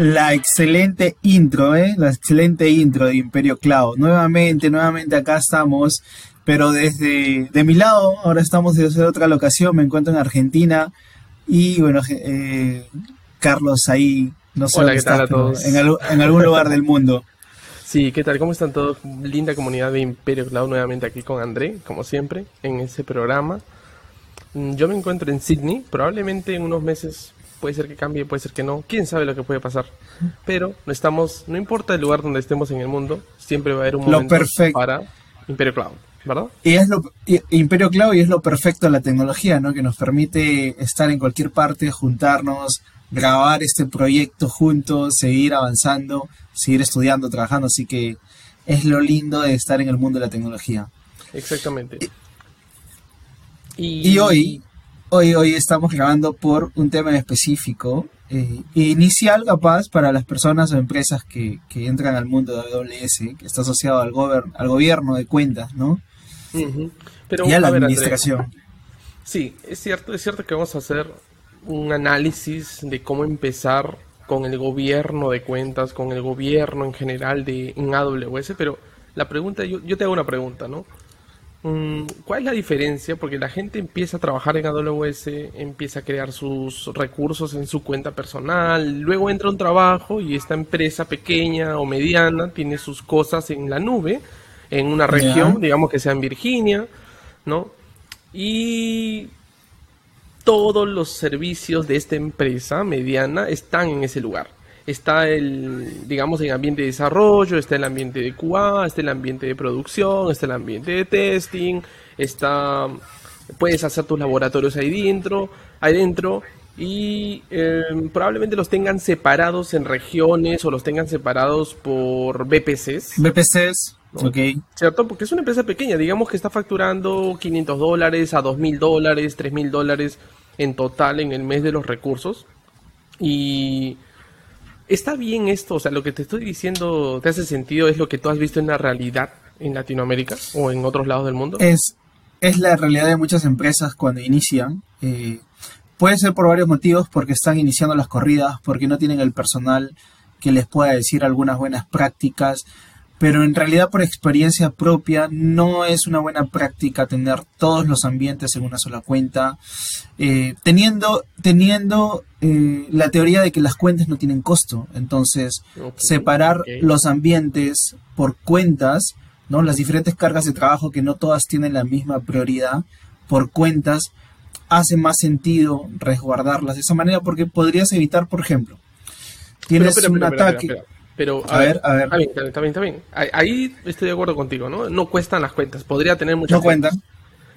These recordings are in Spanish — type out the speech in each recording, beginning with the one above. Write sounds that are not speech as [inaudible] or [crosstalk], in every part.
La excelente intro, ¿eh? La excelente intro de Imperio Cloud. Nuevamente, nuevamente acá estamos, pero desde de mi lado, ahora estamos desde otra locación, me encuentro en Argentina y bueno, eh, Carlos ahí, no sé Hola, ¿qué tal a todos? En, en algún lugar del mundo. [laughs] Sí, ¿qué tal? ¿Cómo están todos? Linda comunidad de Imperio Cloud nuevamente aquí con André, como siempre, en ese programa. Mm, yo me encuentro en Sydney, probablemente en unos meses puede ser que cambie, puede ser que no, quién sabe lo que puede pasar. Pero no estamos, no importa el lugar donde estemos en el mundo, siempre va a haber un momento para Imperio Cloud. ¿verdad? Y es lo, Imperio Cloud y es lo perfecto de la tecnología, ¿no? Que nos permite estar en cualquier parte, juntarnos, grabar este proyecto juntos, seguir avanzando, seguir estudiando, trabajando. Así que es lo lindo de estar en el mundo de la tecnología. Exactamente. Y, hoy, hoy, hoy estamos grabando por un tema específico, eh, inicial capaz para las personas o empresas que, entran al mundo de AWS, que está asociado al, al gobierno de cuentas, ¿no? Pero, y a la administración. sí, es cierto, es cierto que vamos a hacer un análisis de cómo empezar con el gobierno de cuentas, con el gobierno en general de en AWS, pero la pregunta, yo, yo te hago una pregunta, ¿no? Mm, ¿Cuál es la diferencia? Porque la gente empieza a trabajar en AWS, empieza a crear sus recursos en su cuenta personal, luego entra a un trabajo y esta empresa pequeña o mediana tiene sus cosas en la nube, en una región, digamos que sea en Virginia, ¿no? Y todos los servicios de esta empresa mediana están en ese lugar. Está el, digamos, el ambiente de desarrollo, está el ambiente de QA, está el ambiente de producción, está el ambiente de testing, está, puedes hacer tus laboratorios ahí dentro, ahí dentro y em, probablemente los tengan separados en regiones o los tengan separados por BPCs. BPCs, ok. ¿Cierto? Porque es una empresa pequeña, digamos que está facturando 500 dólares a 2.000 dólares, 3.000 dólares en total en el mes de los recursos. Y está bien esto, o sea, lo que te estoy diciendo te hace sentido, es lo que tú has visto en la realidad en Latinoamérica o en otros lados del mundo. Es, es la realidad de muchas empresas cuando inician. Eh, puede ser por varios motivos, porque están iniciando las corridas, porque no tienen el personal que les pueda decir algunas buenas prácticas, pero en realidad por experiencia propia no es una buena práctica tener todos los ambientes en una sola cuenta, eh, teniendo, teniendo eh, la teoría de que las cuentas no tienen costo, entonces separar los ambientes por cuentas, ¿no? las diferentes cargas de trabajo que no todas tienen la misma prioridad por cuentas, hace más sentido resguardarlas de esa manera porque podrías evitar, por ejemplo, tienes un ataque... Pero, a, ver, a ver. Está bien, está bien, está bien. Ahí estoy de acuerdo contigo, ¿no? No cuestan las cuentas. Podría tener muchas No cuentan.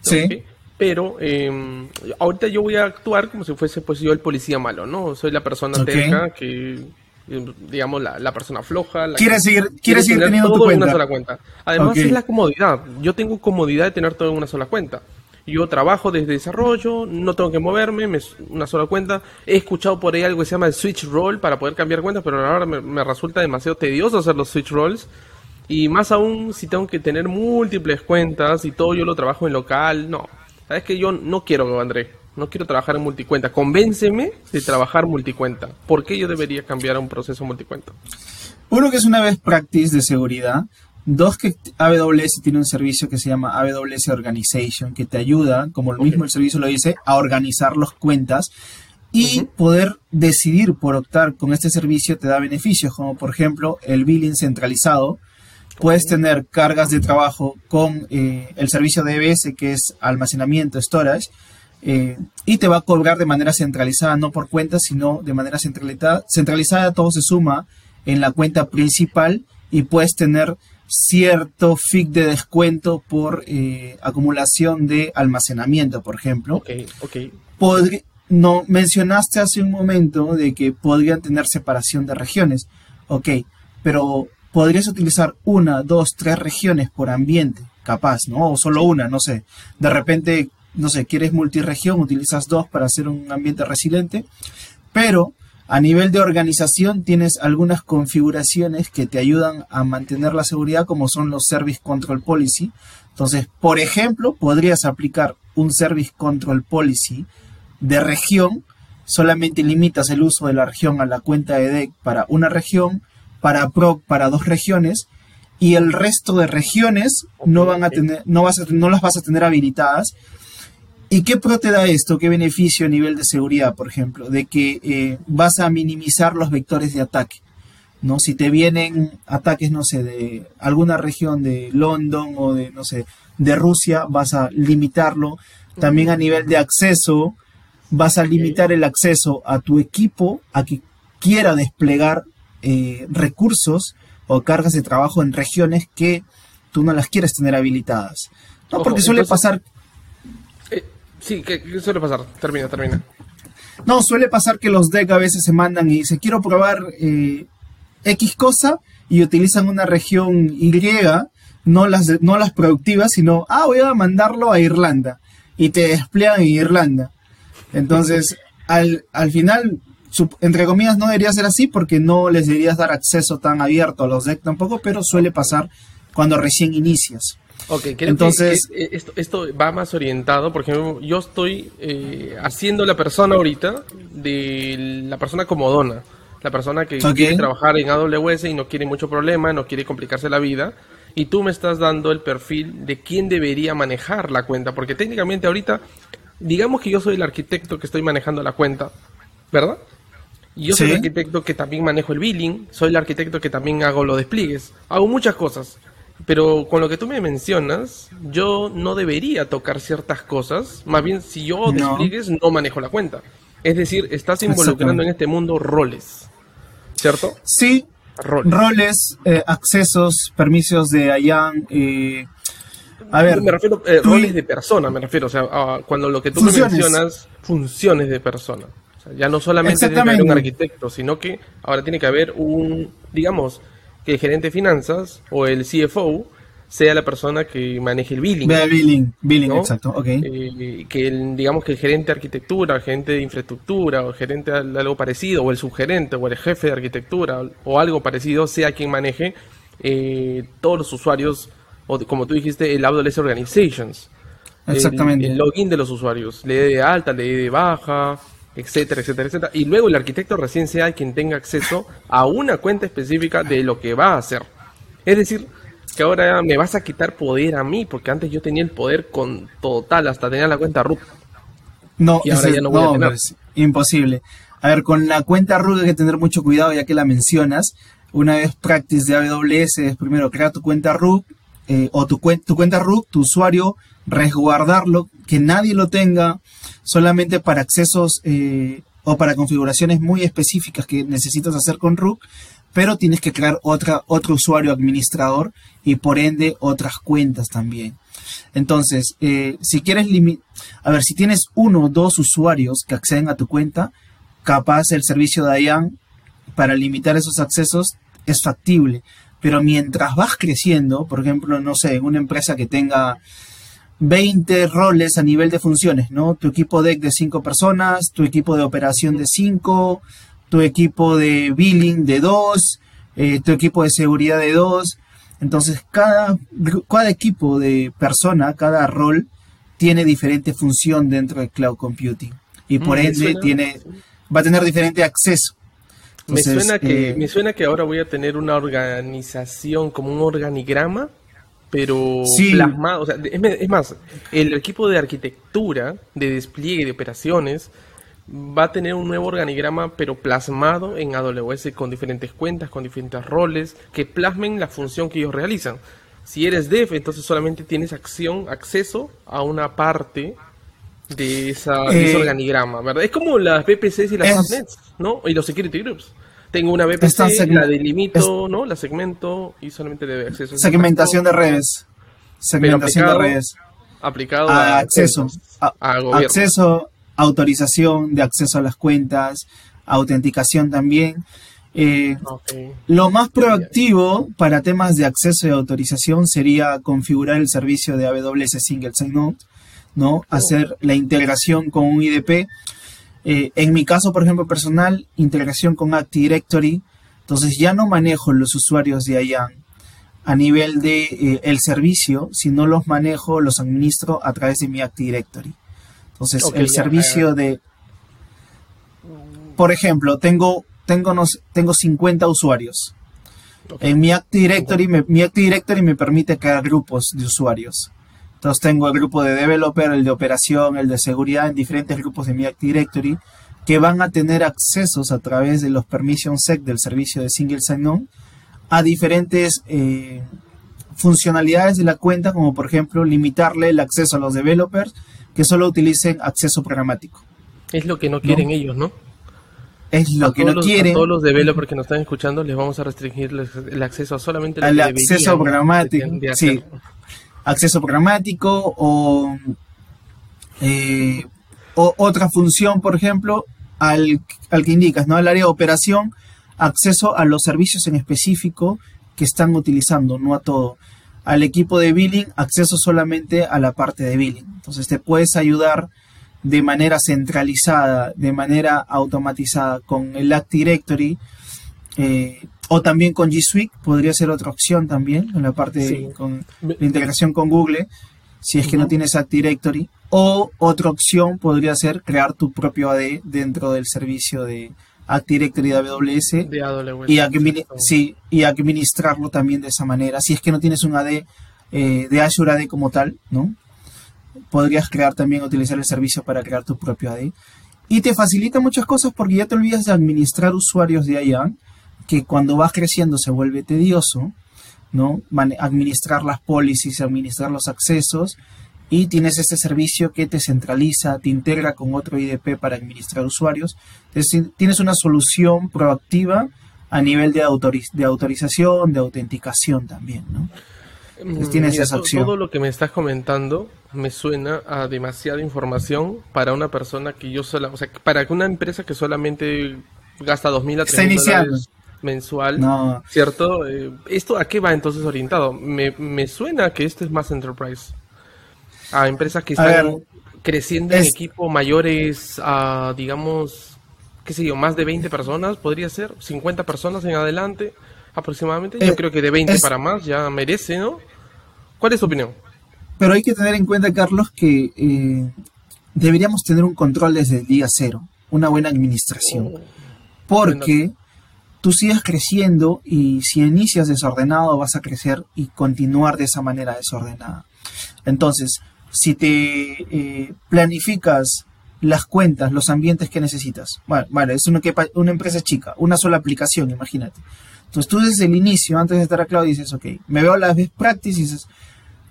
Sí. Pero eh, ahorita yo voy a actuar como si fuese pues yo el policía malo, ¿no? Soy la persona okay. que em, digamos la, la, persona floja. La ¿Quieres seguir, quiere seguir teniendo todo tu cuenta? en una sola cuenta. Además es la comodidad. Yo tengo comodidad de tener todo en una sola cuenta. Yo trabajo desde desarrollo, no tengo que moverme, me, una sola cuenta. He escuchado por ahí algo que se llama el switch roll para poder cambiar cuentas, pero ahora me, me resulta demasiado tedioso hacer los switch rolls. Y más aún si tengo que tener múltiples cuentas y todo yo lo trabajo en local. No, sabes que yo no quiero, André. No quiero trabajar en multicuenta. Convénceme de trabajar multicuenta. ¿Por qué yo debería cambiar a un proceso multicuenta? Uno que es una best practice de seguridad. Dos, que AWS tiene un servicio que se llama AWS Organization, que te ayuda, como el mismo el servicio lo dice, a organizar las cuentas y poder decidir por optar con este servicio te da beneficios, como por ejemplo el billing centralizado. Puedes tener cargas de trabajo con eh, el servicio de EBS, que es almacenamiento, storage, eh, y te va a cobrar de manera centralizada, no por cuentas, sino de manera centralizada. Centralizada todo se suma en la cuenta principal y puedes tener cierto FIC de descuento por eh, acumulación de almacenamiento, por ejemplo. Ok, ok. no, mencionaste hace un momento de que podrían tener separación de regiones. Ok, pero podrías utilizar una, dos, tres regiones por ambiente, capaz, ¿no? O solo una, no sé. De repente, no sé, quieres multiregión, utilizas dos para hacer un ambiente resiliente, pero a nivel de organización tienes algunas configuraciones que te ayudan a mantener la seguridad como son los Service Control Policy. Entonces, por ejemplo, podrías aplicar un Service Control Policy de región solamente limitas el uso de la región a la cuenta de DEC para una región, para PROC para dos regiones, y el resto de regiones no van a tener, no vas a, no las vas a tener habilitadas. ¿Y qué pro te da esto? ¿Qué beneficio a nivel de seguridad, por ejemplo? De que eh, vas a minimizar los vectores de ataque. ¿no? Si te vienen ataques, no sé, de alguna región de London o de, no sé, de Rusia, vas a limitarlo. También a nivel de acceso, vas a limitar el acceso a tu equipo a que quiera desplegar eh, recursos o cargas de trabajo en regiones que tú no las quieres tener habilitadas. No, porque suele pasar... Sí, ¿qué, suele pasar? Termina, termina. No, suele pasar que los DEC a veces se mandan y dicen, quiero probar eh, X cosa y utilizan una región Y, no las, no las productivas, sino, ah, voy a mandarlo a Irlanda y te despliegan en Irlanda. Entonces, al, al final, entre comillas, no debería ser así porque no les deberías dar acceso tan abierto a los DEC tampoco, pero suele pasar cuando recién inicias. Ok, Entonces, esto, esto, va más orientado, por ejemplo, yo estoy eh, haciendo la persona ahorita de la persona comodona la persona que quiere trabajar en AWS y no quiere mucho problema, no quiere complicarse la vida, y tú me estás dando el perfil de quién debería manejar la cuenta, porque técnicamente ahorita, digamos que yo soy el arquitecto que estoy manejando la cuenta, ¿verdad? Y yo soy el arquitecto que también manejo el billing, soy el arquitecto que también hago los despliegues, hago muchas cosas. Pero con lo que tú me mencionas, yo no debería tocar ciertas cosas. Más bien, si yo despliegues, no manejo la cuenta. Es decir, estás involucrando en este mundo roles. ¿cierto? Sí, roles, eh, accesos, permisos de IAM. Eh, a ver, me refiero eh, roles de persona, me refiero, o sea, cuando lo que tú mencionas, funciones de persona. ya no solamente tiene que haber un arquitecto, sino que ahora tiene que haber un, digamos, que el gerente de finanzas o el CFO sea la persona que maneje el billing. billing, billing, exacto, ok. Eh, que el, digamos que el gerente de arquitectura, el gerente de infraestructura, o el gerente de algo parecido, o el subgerente, o el jefe de arquitectura, o algo parecido, sea quien maneje eh, todos los usuarios, o como tú dijiste, el AWS Organizations. Exactamente. El, login de los usuarios, le dé de alta, le dé de baja, etcétera, etcétera, etcétera. Y luego el arquitecto recién sea quien tenga acceso a una cuenta específica de lo que va a hacer. Es decir, que ahora me vas a quitar poder a mí, porque antes yo tenía el poder con total, hasta tenía la cuenta root. No, y ahora ya no voy a tener. Es imposible. A ver, con la cuenta root hay que tener mucho cuidado ya que la mencionas. Una vez practice de AWS es primero crear tu cuenta root eh, o tu, tu cuenta root, tu usuario, resguardarlo, que nadie lo tenga, solamente para accesos eh, o para configuraciones muy específicas que necesitas hacer con root pero tienes que crear otra, otro usuario administrador y por ende otras cuentas también. Entonces, eh, si quieres a ver, si tienes uno o dos usuarios que acceden a tu cuenta, capaz el servicio de IAM para limitar esos accesos es factible. Pero mientras vas creciendo, por ejemplo, no sé, una empresa que tenga 20 roles a nivel de funciones, ¿no? Tu equipo deck de 5 personas, tu equipo de operación de 5, tu equipo de billing de dos, eh, tu equipo de seguridad de dos. Entonces, cada, cada equipo de persona, cada rol, tiene diferente función dentro de cloud computing. Y por mm, ende tiene, va a tener diferente acceso. me, suena que, eh, me suena que ahora voy a tener una organización como un organigrama, pero plasmado. O sea, es más, el equipo de arquitectura, de despliegue de operaciones, va a tener un nuevo organigrama pero plasmado en AWS con diferentes cuentas, con diferentes roles que plasmen la función que ellos realizan. Si eres dev, entonces solamente tienes acción, acceso a una parte de, esa, ese eh, organigrama, ¿verdad? Es como las VPCs y las subnets, ¿no? Y los security groups. Tengo una VPC, la delimito, ¿no? La segmento y solamente debe acceso. Segmentación de redes. Segmentación de redes. Aplicado a, acceso. A, acceso autorización de acceso a las cuentas, autenticación también. Eh, lo más proactivo para temas de acceso y autorización sería configurar el servicio de AWS Single Sign-On, ¿no? Oh. Hacer la integración con un IDP. Eh, en mi caso, por ejemplo, personal, integración con Active Directory. Entonces ya no manejo los usuarios de IAM a nivel de eh, el servicio, sino los manejo, los administro a través de mi Active Directory. Entonces, el servicio de... por ejemplo, tengo, tengo, tengo 50 usuarios. En mi Active Directory, me, mi Active Directory me permite crear grupos de usuarios. Entonces tengo el grupo de developer, el de operación, el de seguridad en diferentes grupos de mi Active Directory que van a tener accesos a través de los permission sec del servicio de single sign-on a diferentes eh, funcionalidades de la cuenta, como por ejemplo limitarle el acceso a los developers que solo utilicen acceso programático. Es lo que no quieren ellos, ¿no? Es lo que no quieren. A todos los developers que nos están escuchando les vamos a restringir el acceso a solamente el acceso programático. Sí, acceso programático o, eh, o otra función, por ejemplo, al, al que indicas, ¿no? Al área de operación, acceso a los servicios en específico que están utilizando, no a todo. Al equipo de billing, acceso solamente a la parte de billing. Entonces te puedes ayudar de manera centralizada, de manera automatizada con el Active Directory eh, o también con G Suite, podría ser otra opción también, en la parte de con la integración con Google, si es que no tienes Active Directory. O otra opción podría ser crear tu propio AD dentro del servicio de Active Directory de AWS, y, y administrarlo también de esa manera. Si es que no tienes un AD eh, de Azure AD como tal, ¿no? Podrías crear también, utilizar el servicio para crear tu propio AD. Y te facilita muchas cosas porque ya te olvidas de administrar usuarios de allá, que cuando vas creciendo se vuelve tedioso, ¿no? Administrar las policies, administrar los accesos y tienes este servicio que te centraliza, te integra con otro IDP para administrar usuarios. Entonces, tienes una solución proactiva a nivel de, de autorización, de autenticación también, ¿no? Entonces, tienes esa opción. Todo lo que me estás comentando me suena a demasiada información para una persona que yo sola, o sea, para una empresa que solamente gasta 2.000 a 3.000 dólares mensual, ¿cierto? Eh, ¿Esto a qué va entonces orientado? Me, me suena que esto es más enterprise a empresas que están creciendo en equipo mayores a, digamos, qué sé yo, más de 20 personas, podría ser, 50 personas en adelante aproximadamente. Yo eh, creo que de 20 para más ya merece, ¿no? ¿Cuál es tu opinión? Pero hay que tener en cuenta, Carlos, que eh, deberíamos tener un control desde el día cero, una buena administración. Oh, porque tú sigues creciendo y si inicias desordenado vas a crecer y continuar de esa manera desordenada. Entonces, si te eh, planificas las cuentas, los ambientes que necesitas. Vale, es una, empresa chica, una sola aplicación, imagínate. Entonces tú desde el inicio, antes de estar a dices, ok, me veo las best practices dices,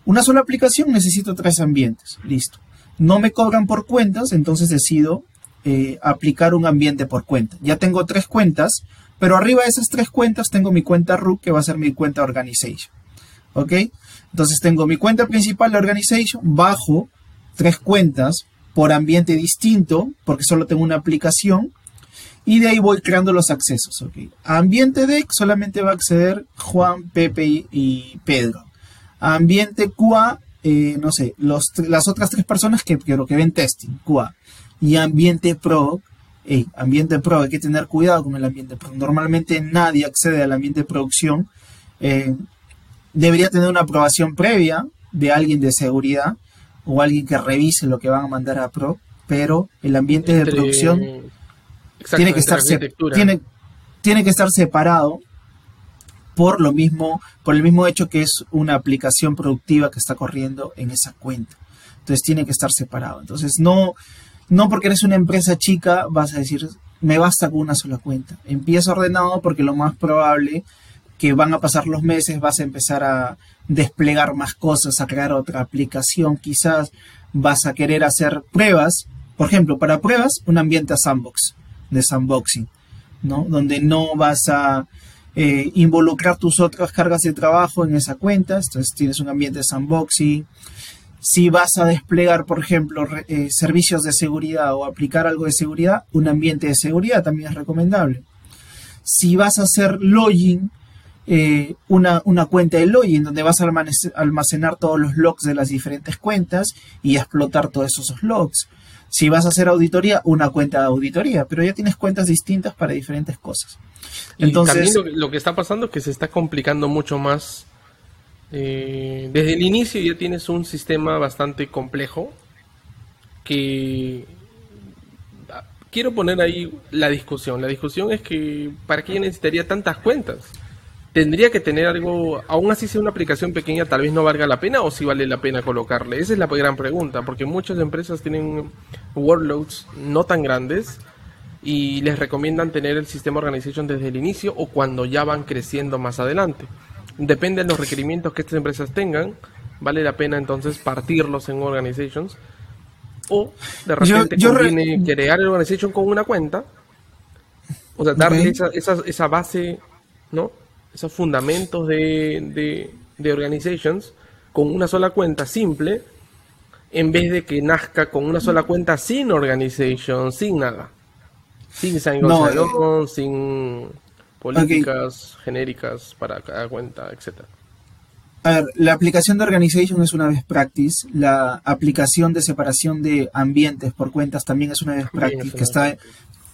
una sola aplicación necesito tres ambientes, listo. No me cobran por cuentas, entonces decido eh, aplicar un ambiente por cuenta. Ya tengo tres cuentas, pero arriba de esas tres cuentas tengo mi cuenta root que va a ser mi cuenta organization. ¿Ok? Entonces tengo mi cuenta principal de organization, bajo tres cuentas por ambiente distinto, porque solo tengo una aplicación, y de ahí voy creando los accesos. ¿ok? Ambiente deck solamente va a acceder Juan, Pepe y, Pedro. Ambiente QA, eh, no sé, los, las otras tres personas que quiero que ven testing, QA. Y ambiente pro, ambiente pro, hay que tener cuidado con el ambiente pro. Normalmente nadie accede al ambiente de producción. Eh, debería tener una aprobación previa de alguien de seguridad o alguien que revise lo que van a mandar a Pro, pero el ambiente de producción tiene que, estar tiene, tiene que estar separado por lo mismo, por el mismo hecho que es una aplicación productiva que está corriendo en esa cuenta. Entonces tiene que estar separado. Entonces no, no porque eres una empresa chica vas a decir me basta con una sola cuenta. Empieza ordenado porque lo más probable que van a pasar los meses, vas a empezar a desplegar más cosas, a crear otra aplicación, quizás vas a querer hacer pruebas, por ejemplo, para pruebas, un ambiente sandbox, de sandboxing, ¿no? Donde no vas a eh, involucrar tus otras cargas de trabajo en esa cuenta, entonces tienes un ambiente de sandboxing. Si vas a desplegar, por ejemplo, eh, servicios de seguridad o aplicar algo de seguridad, un ambiente de seguridad también es recomendable. Si vas a hacer login eh, una, cuenta de login donde vas a almacenar todos los logs de las diferentes cuentas y explotar todos esos logs. Si vas a hacer auditoría, una cuenta de auditoría, pero ya tienes cuentas distintas para diferentes cosas. Entonces, también lo, que está pasando es que se está complicando mucho más. Eh, desde el inicio ya tienes un sistema bastante complejo que quiero poner ahí la discusión. La discusión es que ¿para qué necesitaría tantas cuentas? tendría que tener algo, aún así sea una aplicación pequeña, tal vez no valga la pena o si vale la pena colocarle. Esa es la gran pregunta, porque muchas empresas tienen workloads no tan grandes y les recomiendan tener el sistema organization desde el inicio o cuando ya van creciendo más adelante. Depende de los requerimientos que estas empresas tengan, vale la pena entonces partirlos en organizations o de repente yo, crear el organization con una cuenta, o sea, darle esa, esa, esa base, ¿no? esos fundamentos de, de, organizations con una sola cuenta simple, en vez de que nazca con una sola cuenta sin organization, sin nada. Sin sign no, sin políticas genéricas para cada cuenta, etcétera. A ver, la aplicación de organization es una best practice. La aplicación de separación de ambientes por cuentas también es una best practice que está,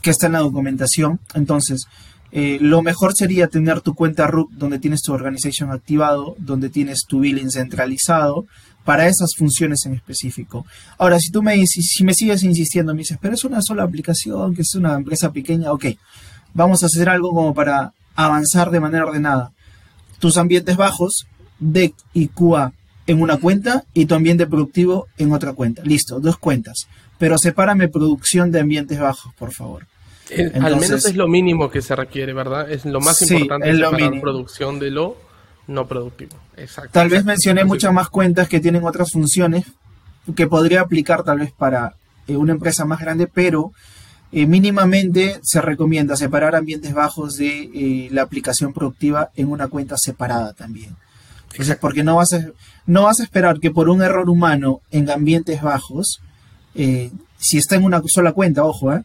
que está en la documentación. Entonces, eh, lo mejor sería tener tu cuenta root donde tienes tu organization activado, donde tienes tu billing centralizado para esas funciones en específico. Ahora, si tú me dices, si me sigues insistiendo, me dices, pero es una sola aplicación, que es una empresa pequeña, ok, vamos a hacer algo como para avanzar de manera ordenada. Tus ambientes bajos, DEC y QA en una cuenta y tu ambiente productivo en otra cuenta. Listo, dos cuentas. Pero sepárame producción de ambientes bajos, por favor al menos es lo mínimo que se requiere, ¿verdad? Es lo más importante es para la producción de lo no productivo. Exacto. Tal vez mencioné muchas más cuentas que tienen otras funciones que podría aplicar tal vez para eh, una empresa más grande, pero eh, mínimamente se recomienda separar ambientes bajos de eh, la aplicación productiva en una cuenta separada también. Porque no vas, a, no vas a esperar que por un error humano en ambientes bajos, si está en una sola cuenta, ojo, eh,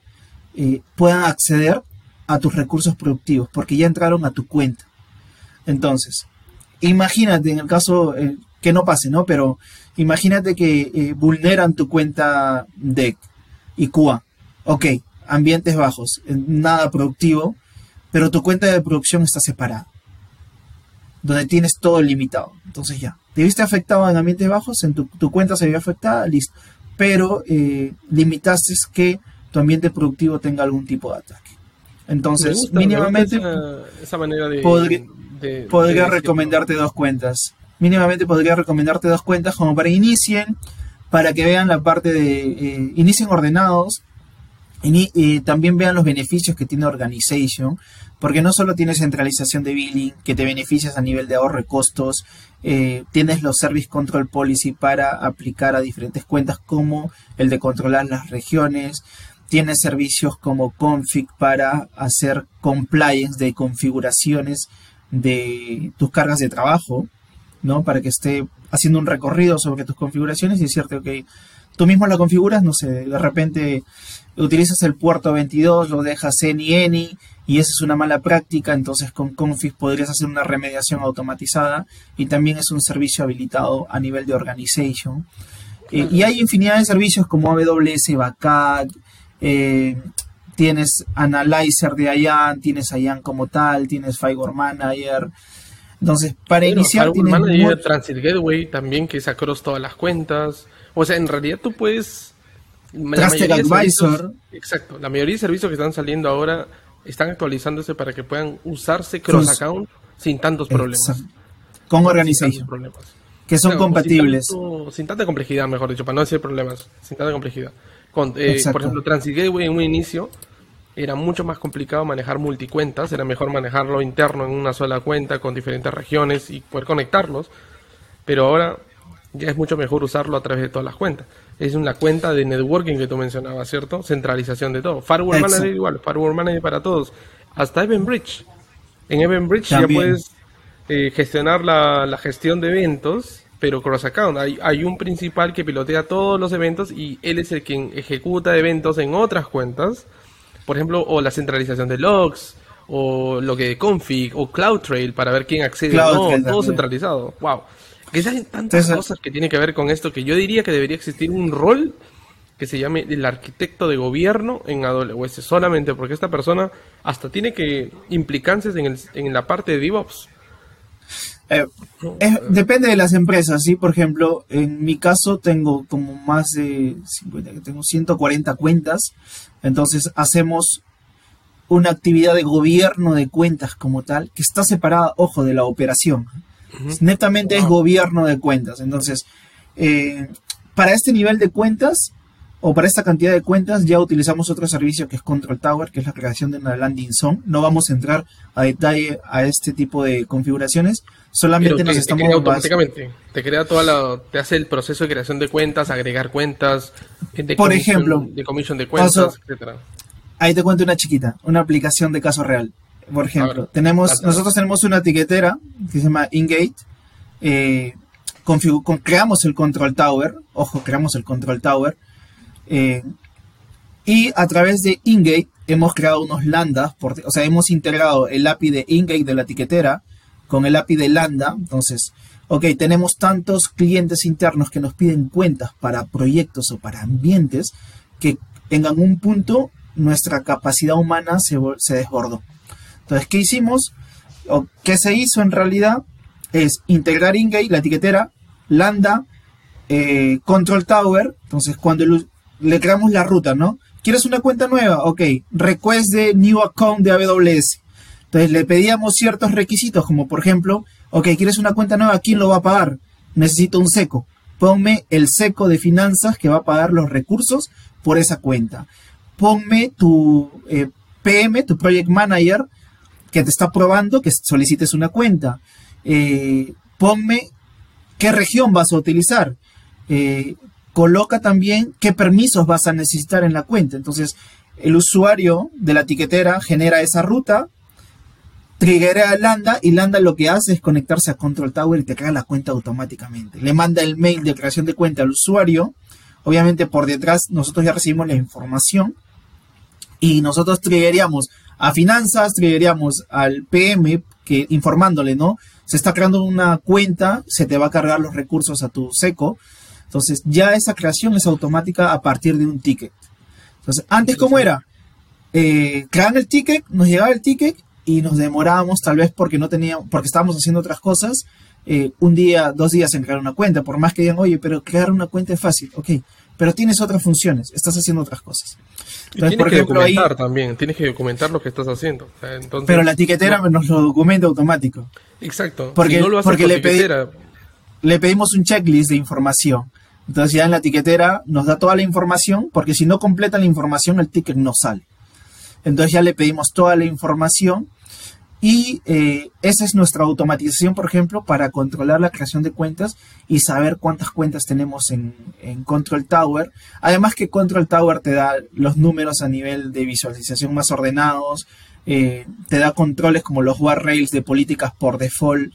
eh, puedan acceder a tus recursos productivos, porque ya entraron a tu cuenta. Entonces, imagínate en el caso eh, que no pase, ¿no? Pero imagínate que eh, vulneran tu cuenta DEC y QA. Ok, ambientes bajos, nada productivo, pero tu cuenta de producción está separada, donde tienes todo limitado. Entonces ya, te viste afectado en ambientes bajos, en tu, cuenta se vio afectada, listo. Pero limitaste que tu ambiente productivo tenga algún tipo de ataque. Entonces, mínimamente esa, manera de, podría, recomendarte dos cuentas. Mínimamente podría recomendarte dos cuentas como para inicien, para que vean la parte de eh, inicien ordenados y también vean los beneficios que tiene Organization, porque no solo tienes centralización de billing, que te beneficias a nivel de ahorro de costos, eh, tienes los Service Control Policy para aplicar a diferentes cuentas, como el de controlar las regiones, tiene servicios como config para hacer compliance de configuraciones de tus cargas de trabajo, ¿no? Para que esté haciendo un recorrido sobre tus configuraciones y cierto que tú mismo la configuras, no sé, de repente utilizas el puerto 22, lo dejas en y any y esa es una mala práctica, entonces con config podrías hacer una remediación automatizada y también es un servicio habilitado a nivel de organization. Eh, y hay infinidad de servicios como AWS Backup, eh, tienes Analyzer de IAN, tienes IAN como tal, tienes Firewall Manager. Entonces, para iniciar tienes Manager, Transit Gateway también que es across todas las cuentas. O sea, en realidad tú puedes Trusted Advisor. Exacto, la mayoría de servicios que están saliendo ahora están actualizándose para que puedan usarse cross account sin tantos problemas. Con organización. Que son compatibles. sin tanta complejidad, mejor dicho, para no decir problemas, sin tanta complejidad. Eh, por ejemplo, Transit Gateway en un inicio era mucho más complicado manejar multicuentas, era mejor manejarlo interno en una sola cuenta con diferentes regiones y poder conectarlos, pero ahora ya es mucho mejor usarlo a través de todas las cuentas. Es una cuenta de networking que tú mencionabas, ¿cierto? Centralización de todo. Firewall Manager igual, Firewall Manager para todos. Hasta Eventbridge. En Eventbridge ya puedes eh, gestionar la, la gestión de eventos pero cross account. Hay, hay, un principal que pilotea todos los eventos y él es el quien ejecuta eventos en otras cuentas. Por ejemplo, o la centralización de logs, o lo que config, o CloudTrail para ver quién accede. no, todo centralizado. Wow. Que hay tantas cosas que tienen que ver con esto que yo diría que debería existir un rol que se llame el arquitecto de gobierno en AWS solamente porque esta persona hasta tiene que implicancias en, el, en la parte de DevOps Eh, depende de las empresas, ¿sí? Por ejemplo, en mi caso tengo como más de 50, tengo 140 cuentas, entonces hacemos una actividad de gobierno de cuentas como tal, que está separada, ojo, de la operación. Netamente es gobierno de cuentas. Entonces, eh, para este nivel de cuentas, o para esta cantidad de cuentas, ya utilizamos otro servicio que es Control Tower, que es la creación de una landing zone. No vamos a entrar a detalle a este tipo de configuraciones, solamente nos estamos... Te automáticamente, te crea toda la... te hace el proceso de creación de cuentas, agregar cuentas, de Por ejemplo, de comisión de cuentas, etcétera. Ahí te cuento una chiquita, una aplicación de caso real. Por ejemplo, tenemos, nosotros tenemos una etiquetera que se llama Ingate. Eh, creamos el control tower, ojo, creamos el control tower. Eh, y a través de Ingate hemos creado unos lambdas, o sea, hemos integrado el API de Ingate de la etiquetera con el API de Lambda. Entonces, ok, tenemos tantos clientes internos que nos piden cuentas para proyectos o para ambientes que tengan un punto nuestra capacidad humana se, desbordó. Entonces, ¿qué hicimos? O qué se hizo en realidad es integrar Ingate, la etiquetera, Lambda, eh, Control Tower. Entonces, cuando le creamos la ruta, ¿no? ¿Quieres una cuenta nueva? Ok, request de new account de AWS. Entonces, le pedíamos ciertos requisitos, como por ejemplo, ok, ¿quieres una cuenta nueva? ¿Quién lo va a pagar? Necesito un seco. Ponme el seco de finanzas que va a pagar los recursos por esa cuenta ponme tu eh, PM, tu Project Manager, que te está probando que solicites una cuenta. Eh, ponme qué región vas a utilizar. Eh, coloca también qué permisos vas a necesitar en la cuenta. Entonces, el usuario de la etiquetera genera esa ruta, triggera a Landa y Landa lo que hace es conectarse a Control Tower y te crea la cuenta automáticamente. Le manda el mail de creación de cuenta al usuario. Obviamente por detrás nosotros ya recibimos la información y nosotros triggeríamos a finanzas, triggeríamos al PM, que informándole, ¿no? Se está creando una cuenta, se te va a cargar los recursos a tu seco. Entonces, ya esa creación es automática a partir de un ticket. Entonces, antes, ¿cómo era? Eh, el ticket, nos llegaba el ticket y nos demorábamos, tal vez porque no teníamos, porque estábamos haciendo otras cosas, eh, un día, dos días en crear una cuenta. Por más que digan, oye, pero crear una cuenta es fácil. Ok, pero tienes otras funciones, estás haciendo otras cosas. tienes que documentar también, tienes que documentar lo que estás haciendo. pero la etiquetera nos lo documenta automático. Exacto. Porque, porque le, le pedimos un checklist de información. Entonces ya en la etiquetera nos da toda la información, porque si no completa la información el ticket no sale. Entonces ya le pedimos toda la información y eh, esa es nuestra automatización, por ejemplo, para controlar la creación de cuentas y saber cuántas cuentas tenemos en, Control Tower. Además que Control Tower te da los números a nivel de visualización más ordenados, eh, te da controles como los rails de políticas por default,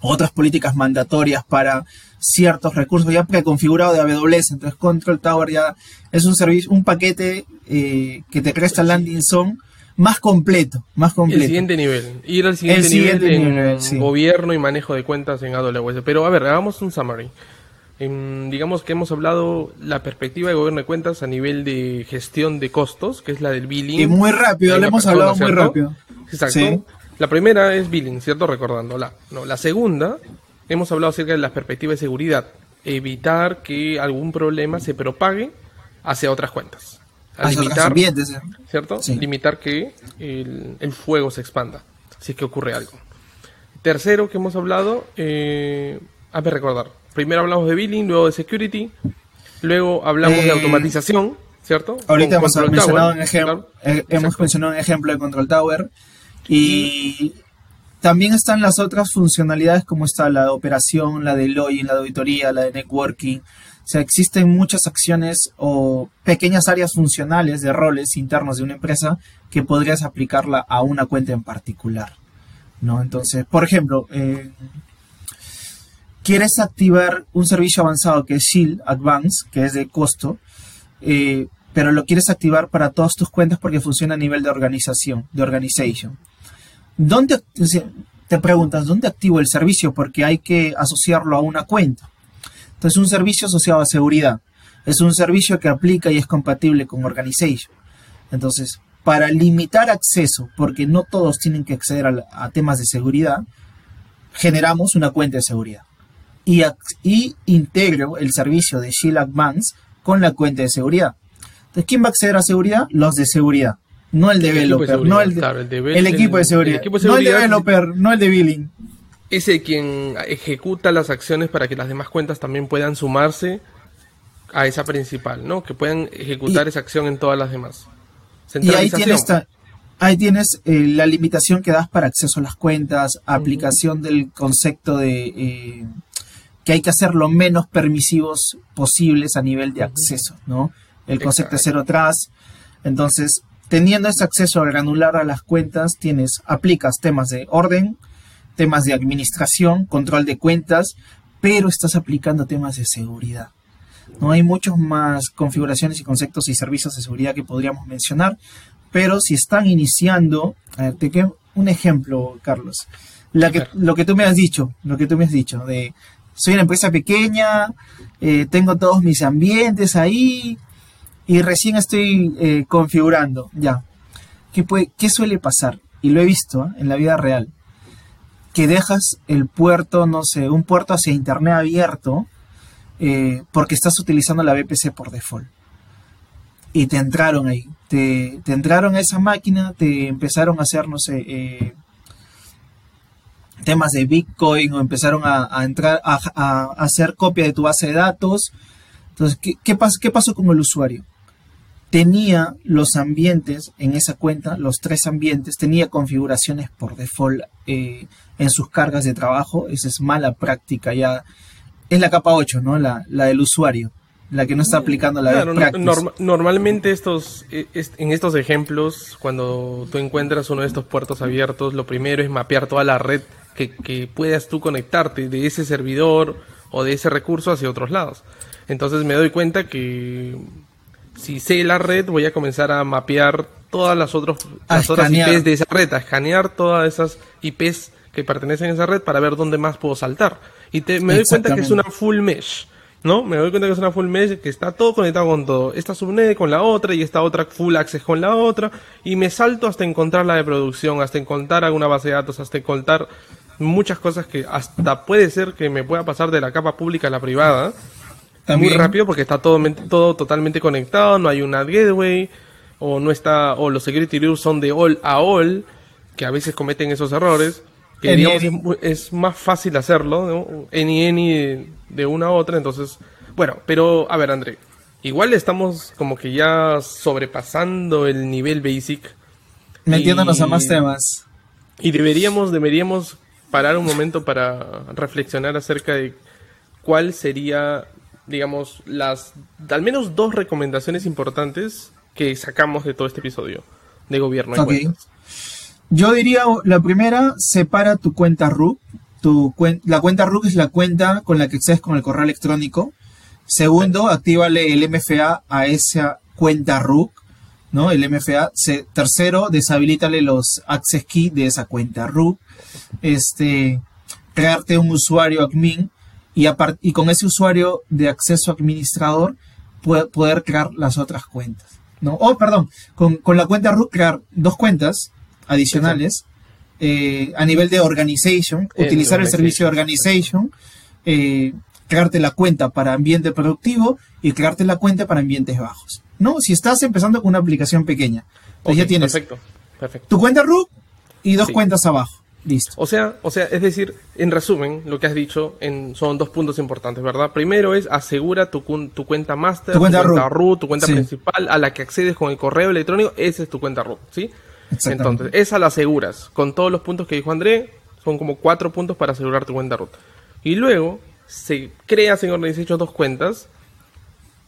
otras políticas mandatorias para ciertos recursos ya preconfigurado de AWS. Entonces Control Tower ya es un servicio, un paquete eh, que te crea esta landing zone más completo, más completo. El siguiente nivel, ir al siguiente, nivel en gobierno y manejo de cuentas en AWS. Pero a ver, hagamos un summary. digamos que hemos hablado la perspectiva de gobierno de cuentas a nivel de gestión de costos, que es la del billing. Y muy rápido, le hemos hablado muy rápido. Exacto. La primera es billing, ¿cierto? Recordándola. No, la segunda, hemos hablado acerca de la perspectiva de seguridad. Evitar que algún problema se propague hacia otras cuentas limitar, ¿cierto? Limitar que el, fuego se expanda, si es que ocurre algo. Tercero que hemos hablado, eh, ver, recordar. Primero hablamos de billing, luego de security, luego hablamos de eh, automatización, ¿cierto? Ahorita hemos mencionado, un ejemplo, eh, hemos mencionado un ejemplo de Control Tower y también están las otras funcionalidades como está la de operación, la de login, la de auditoría, la de networking, o sea, existen muchas acciones o pequeñas áreas funcionales de roles internos de una empresa que podrías aplicarla a una cuenta en particular. ¿no? Entonces, por ejemplo, eh, quieres activar un servicio avanzado que es Shield Advance, que es de costo, eh, pero lo quieres activar para todas tus cuentas porque funciona a nivel de organización, de organization. ¿Dónde, te preguntas, ¿dónde activo el servicio? Porque hay que asociarlo a una cuenta. Entonces, un servicio asociado a seguridad es un servicio que aplica y es compatible con Organization. Entonces, para limitar acceso, porque no todos tienen que acceder a, temas de seguridad, generamos una cuenta de seguridad. Y, y integro el servicio de Shield Advance con la cuenta de seguridad. Entonces, ¿quién va a acceder a seguridad? Los de seguridad. No el developer, no el, el, equipo de seguridad. No el developer, no el de billing. Es el quien ejecuta las acciones para que las demás cuentas también puedan sumarse a esa principal, ¿no? Que puedan ejecutar esa acción en todas las demás. Y ahí tienes, ahí tienes eh, la limitación que das para acceso a las cuentas, aplicación del concepto de eh, que hay que hacer lo menos permisivos posibles a nivel de acceso, ¿no? El concepto de cero atrás. Entonces, teniendo ese acceso granular a las cuentas, tienes, aplicas temas de orden, temas de administración, control de cuentas, pero estás aplicando temas de seguridad. No hay muchas más configuraciones y conceptos y servicios de seguridad que podríamos mencionar, pero si están iniciando, a ver, te un ejemplo, Carlos. La que, lo que tú me has dicho, lo que tú me has dicho, de soy una empresa pequeña, eh, tengo todos mis ambientes ahí y recién estoy eh, configurando, ya. ¿Qué, puede, ¿Qué suele pasar? Y lo he visto ¿eh? en la vida real. Que dejas el puerto, no sé, un puerto hacia internet abierto eh, porque estás utilizando la VPC por default. Y te entraron ahí, te, entraron a esa máquina, te empezaron a hacer, no sé, eh, temas de Bitcoin o empezaron a, entrar a, hacer copia de tu base de datos. Entonces, ¿qué, qué, ¿qué pasó con el usuario? Tenía los ambientes en esa cuenta, los tres ambientes, tenía configuraciones por default eh, en sus cargas de trabajo. Esa es mala práctica ya es la capa 8, ¿no? La, del usuario, la que no está aplicando la claro, normalmente estos, e, en estos ejemplos, cuando tú encuentras uno de estos puertos abiertos, lo primero es mapear toda la red que, que puedas tú conectarte de ese servidor o de ese recurso hacia otros lados. Entonces me doy cuenta que si sé la red, voy a comenzar a mapear todas las, otros, las otras IPs de esa red, a escanear todas esas IPs que pertenecen a esa red para ver dónde más puedo saltar. Y te, me doy cuenta que es una full mesh, ¿no? Me doy cuenta que es una full mesh que está todo conectado con todo. Esta subnet con la otra y esta otra full access con la otra. Y me salto hasta encontrar la de producción, hasta encontrar alguna base de datos, hasta encontrar muchas cosas que hasta puede ser que me pueda pasar de la capa pública a la privada. Muy rápido porque está todo, todo totalmente conectado, no hay una gateway, o no está, o los security rules son de all a all, que a veces cometen esos errores que digamos es, más fácil hacerlo, ¿no? Any, any de una a otra, entonces, bueno, pero a ver, André, igual estamos como que ya sobrepasando el nivel basic. Metiéndonos a más temas. Y deberíamos, deberíamos parar un momento para reflexionar acerca de cuál sería, digamos, las, al menos dos recomendaciones importantes que sacamos de todo este episodio de gobierno y yo diría, la primera, separa tu cuenta RUC. Tu la cuenta RUC es la cuenta con la que accedes con el correo electrónico. Segundo, actívale el MFA a esa cuenta RUC, ¿no? El MFA. tercero, deshabilítale los access key de esa cuenta RUC. Este, crearte un usuario admin y, y con ese usuario de acceso administrador poder crear las otras cuentas. ¿no? Oh, perdón, con, con la cuenta RUC crear dos cuentas adicionales eh, a nivel de organization, utilizar el servicio de organization, eh, crearte la cuenta para ambiente productivo y crearte la cuenta para ambientes bajos. ¿No? Si estás empezando con una aplicación pequeña, pues ya tienes perfecto, perfecto. tu cuenta root y dos cuentas abajo. Listo. O sea, o sea, es decir, en resumen, lo que has dicho en, son dos puntos importantes, ¿verdad? Primero es asegura tu, tu cuenta master, tu cuenta, root. tu cuenta principal a la que accedes con el correo electrónico, esa es tu cuenta root, ¿sí? Entonces, esa la aseguras. Con todos los puntos que dijo André, son como cuatro puntos para asegurar tu cuenta root. Y luego se creas en Organization dos cuentas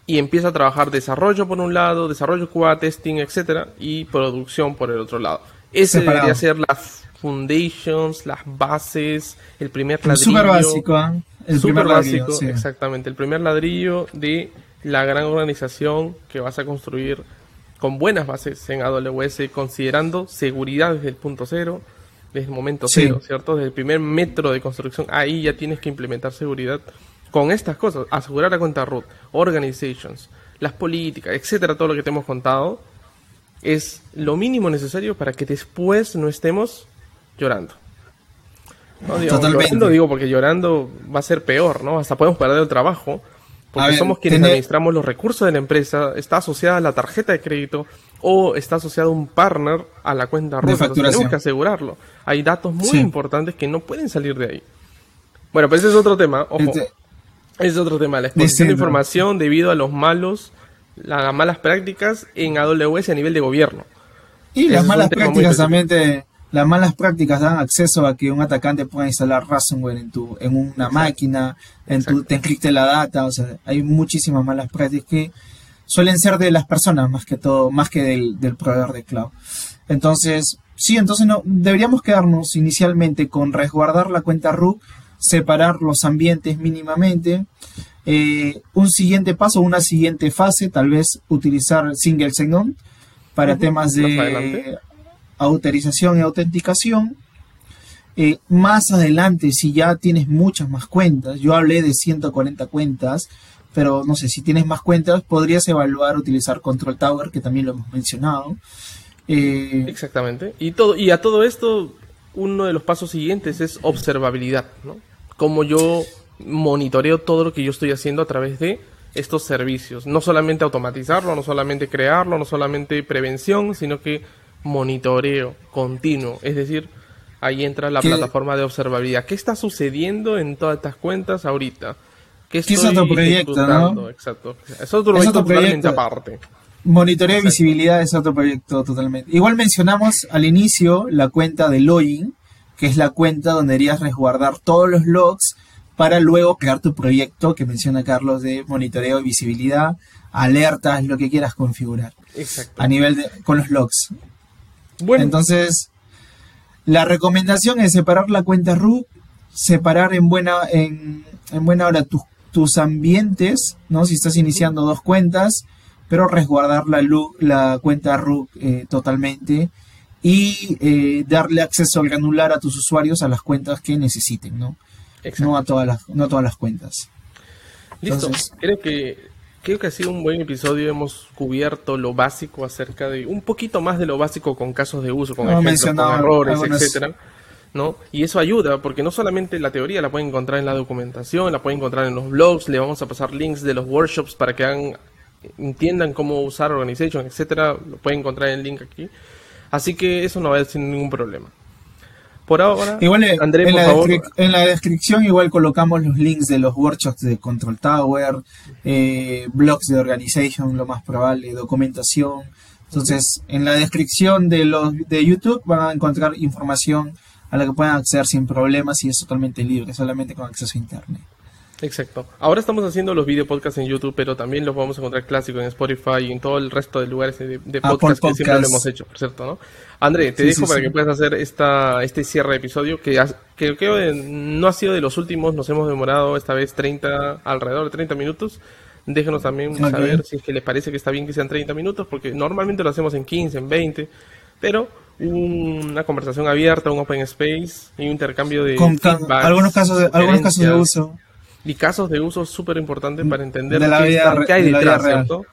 y empieza a trabajar desarrollo por un lado, desarrollo QA, testing, etcétera, y producción por el otro lado. Ese debería ser las foundations, las bases, el primer ladrillo. Súper básico, ¿eh? El super básico, exactamente. El primer ladrillo de la gran organización que vas a construir con buenas bases en AWS, considerando seguridad desde el punto cero, desde el momento cero, ¿cierto? Desde el primer metro de construcción, ahí ya tienes que implementar seguridad con estas cosas, asegurar la cuenta root, organizations, las políticas, etcétera, todo lo que te hemos contado, es lo mínimo necesario para que después no estemos llorando. No, Llorando digo porque llorando va a ser peor, ¿no? Hasta podemos perder el trabajo. Porque somos quienes administramos los recursos de la empresa, está asociada la tarjeta de crédito o está asociado un partner a la cuenta roja. tenemos que asegurarlo. Hay datos muy importantes que no pueden salir de ahí. Bueno, pues ese es otro tema. Ojo. Este- ese es otro tema. La exposición de información debido a los malos, las malas prácticas en AWS a nivel de gobierno. Y las malas prácticas también las malas prácticas dan acceso a que un atacante pueda instalar ransomware en tu en una máquina, en tu, te encripte la data, o sea, hay muchísimas malas prácticas que suelen ser de las personas más que todo, más que del, del proveedor de cloud. Entonces, sí, entonces no, deberíamos quedarnos inicialmente con resguardar la cuenta root, separar los ambientes mínimamente. Eh, un siguiente paso, una siguiente fase, tal vez utilizar single sign-on para temas de autorización y autenticación. Eh, más adelante, si ya tienes muchas más cuentas, yo hablé de 140 cuentas, pero no sé, si tienes más cuentas, podrías evaluar utilizar Control Tower, que también lo hemos mencionado. Eh, Exactamente. Y, todo, y a todo esto, uno de los pasos siguientes es observabilidad, ¿no? Como yo monitoreo todo lo que yo estoy haciendo a través de estos servicios. No solamente automatizarlo, no solamente crearlo, no solamente prevención, sino que monitoreo continuo. Es decir, ahí entra la plataforma de observabilidad. ¿Qué está sucediendo en todas estas cuentas ahorita? ¿Qué, es otro proyecto, Exacto. Es otro, es proyecto aparte. Monitoreo y visibilidad es otro proyecto totalmente. Igual mencionamos al inicio la cuenta de login, que es la cuenta donde deberías resguardar todos los logs para luego crear tu proyecto que menciona Carlos de monitoreo y visibilidad, alertas, lo que quieras configurar. Exacto. A nivel de con los logs. Bueno. Entonces, la recomendación es separar la cuenta root, separar en buena en, en buena hora tus tus ambientes, ¿no? Si estás iniciando dos cuentas, pero resguardar la, la cuenta root eh, totalmente y eh, darle acceso granular a tus usuarios a las cuentas que necesiten, ¿no? No a todas las, no todas las cuentas. Listo. creo que creo que ha sido un buen episodio. Hemos cubierto lo básico acerca de un poquito más de lo básico con casos de uso, con ejemplos, con errores, etcétera. ¿no? Y eso ayuda, porque no solamente la teoría la pueden encontrar en la documentación, la pueden encontrar en los blogs, le vamos a pasar links de los workshops para que hagan, entiendan cómo usar Organization, etcétera, lo pueden encontrar en el link aquí. Así que eso no va a ser ningún problema. Por ahora, igual en, la descripción igual colocamos los links de los workshops de Control Tower, eh, blogs de Organization, lo más probable, documentación. Entonces, en la descripción de los de YouTube van a encontrar información a la que puedan acceder sin problemas y es totalmente libre, solamente con acceso a internet. Exacto. Ahora estamos haciendo los video podcasts en YouTube, pero también los vamos a encontrar clásicos en Spotify y en todo el resto de lugares de, de podcast, que siempre lo hemos hecho, por cierto, ¿no? André, te dejo para que puedas hacer esta, este cierre de episodio que, que creo que no ha sido de los últimos, nos hemos demorado esta vez 30, alrededor de 30 minutos. Déjenos también saber si es que les parece que está bien que sean 30 minutos, porque normalmente lo hacemos en 15, en 20, pero una conversación abierta, un open space y un intercambio de algunos casos de, algunos casos de uso y casos de uso súper importantes para entender de la vida, qué hay detrás, ¿cierto?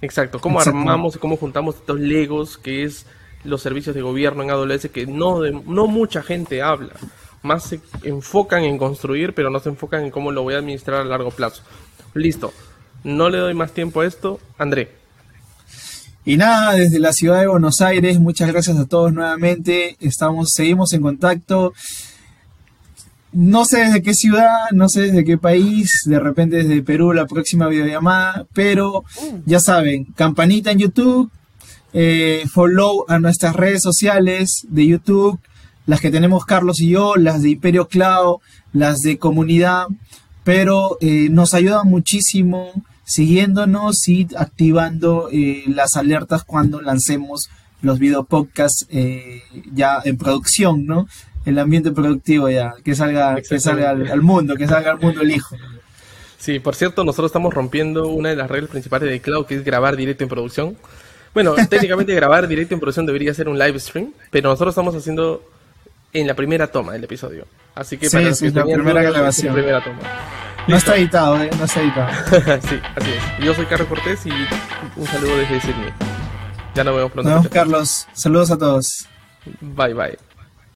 Exacto, cómo armamos y cómo juntamos estos legos que es los servicios de gobierno en AWS que no, no mucha gente habla. Más se enfocan en construir, pero no se enfocan en cómo lo voy a administrar a largo plazo. Listo. No le doy más tiempo a esto. André. Y nada, desde la ciudad de Buenos Aires, muchas gracias a todos nuevamente. Estamos, seguimos en contacto. No sé desde qué ciudad, no sé desde qué país, de repente desde Perú la próxima videollamada, pero ya saben, campanita en YouTube, eh, follow a nuestras redes sociales de YouTube, las que tenemos Carlos y yo, las de Imperio Cloud, las de comunidad, pero eh, nos ayuda muchísimo siguiéndonos y activando eh, las alertas cuando lancemos los video podcasts eh, ya en producción, ¿no? El ambiente productivo ya, que salga, que salga al, mundo, que salga al mundo el hijo. Sí, por cierto, nosotros estamos rompiendo una de las reglas principales de Cloud, que es grabar directo en producción. Bueno, [laughs] técnicamente grabar directo en producción debería ser un live stream, pero nosotros estamos haciendo en la primera toma del episodio. Así que para sí, la primera grabación. primera toma. No está editado, ¿eh? No está editado. [laughs] sí, así es. Yo soy Carlos Cortés y un saludo desde Sydney. Ya nos vemos pronto. Nos vemos, Carlos. Saludos a todos. Bye, bye.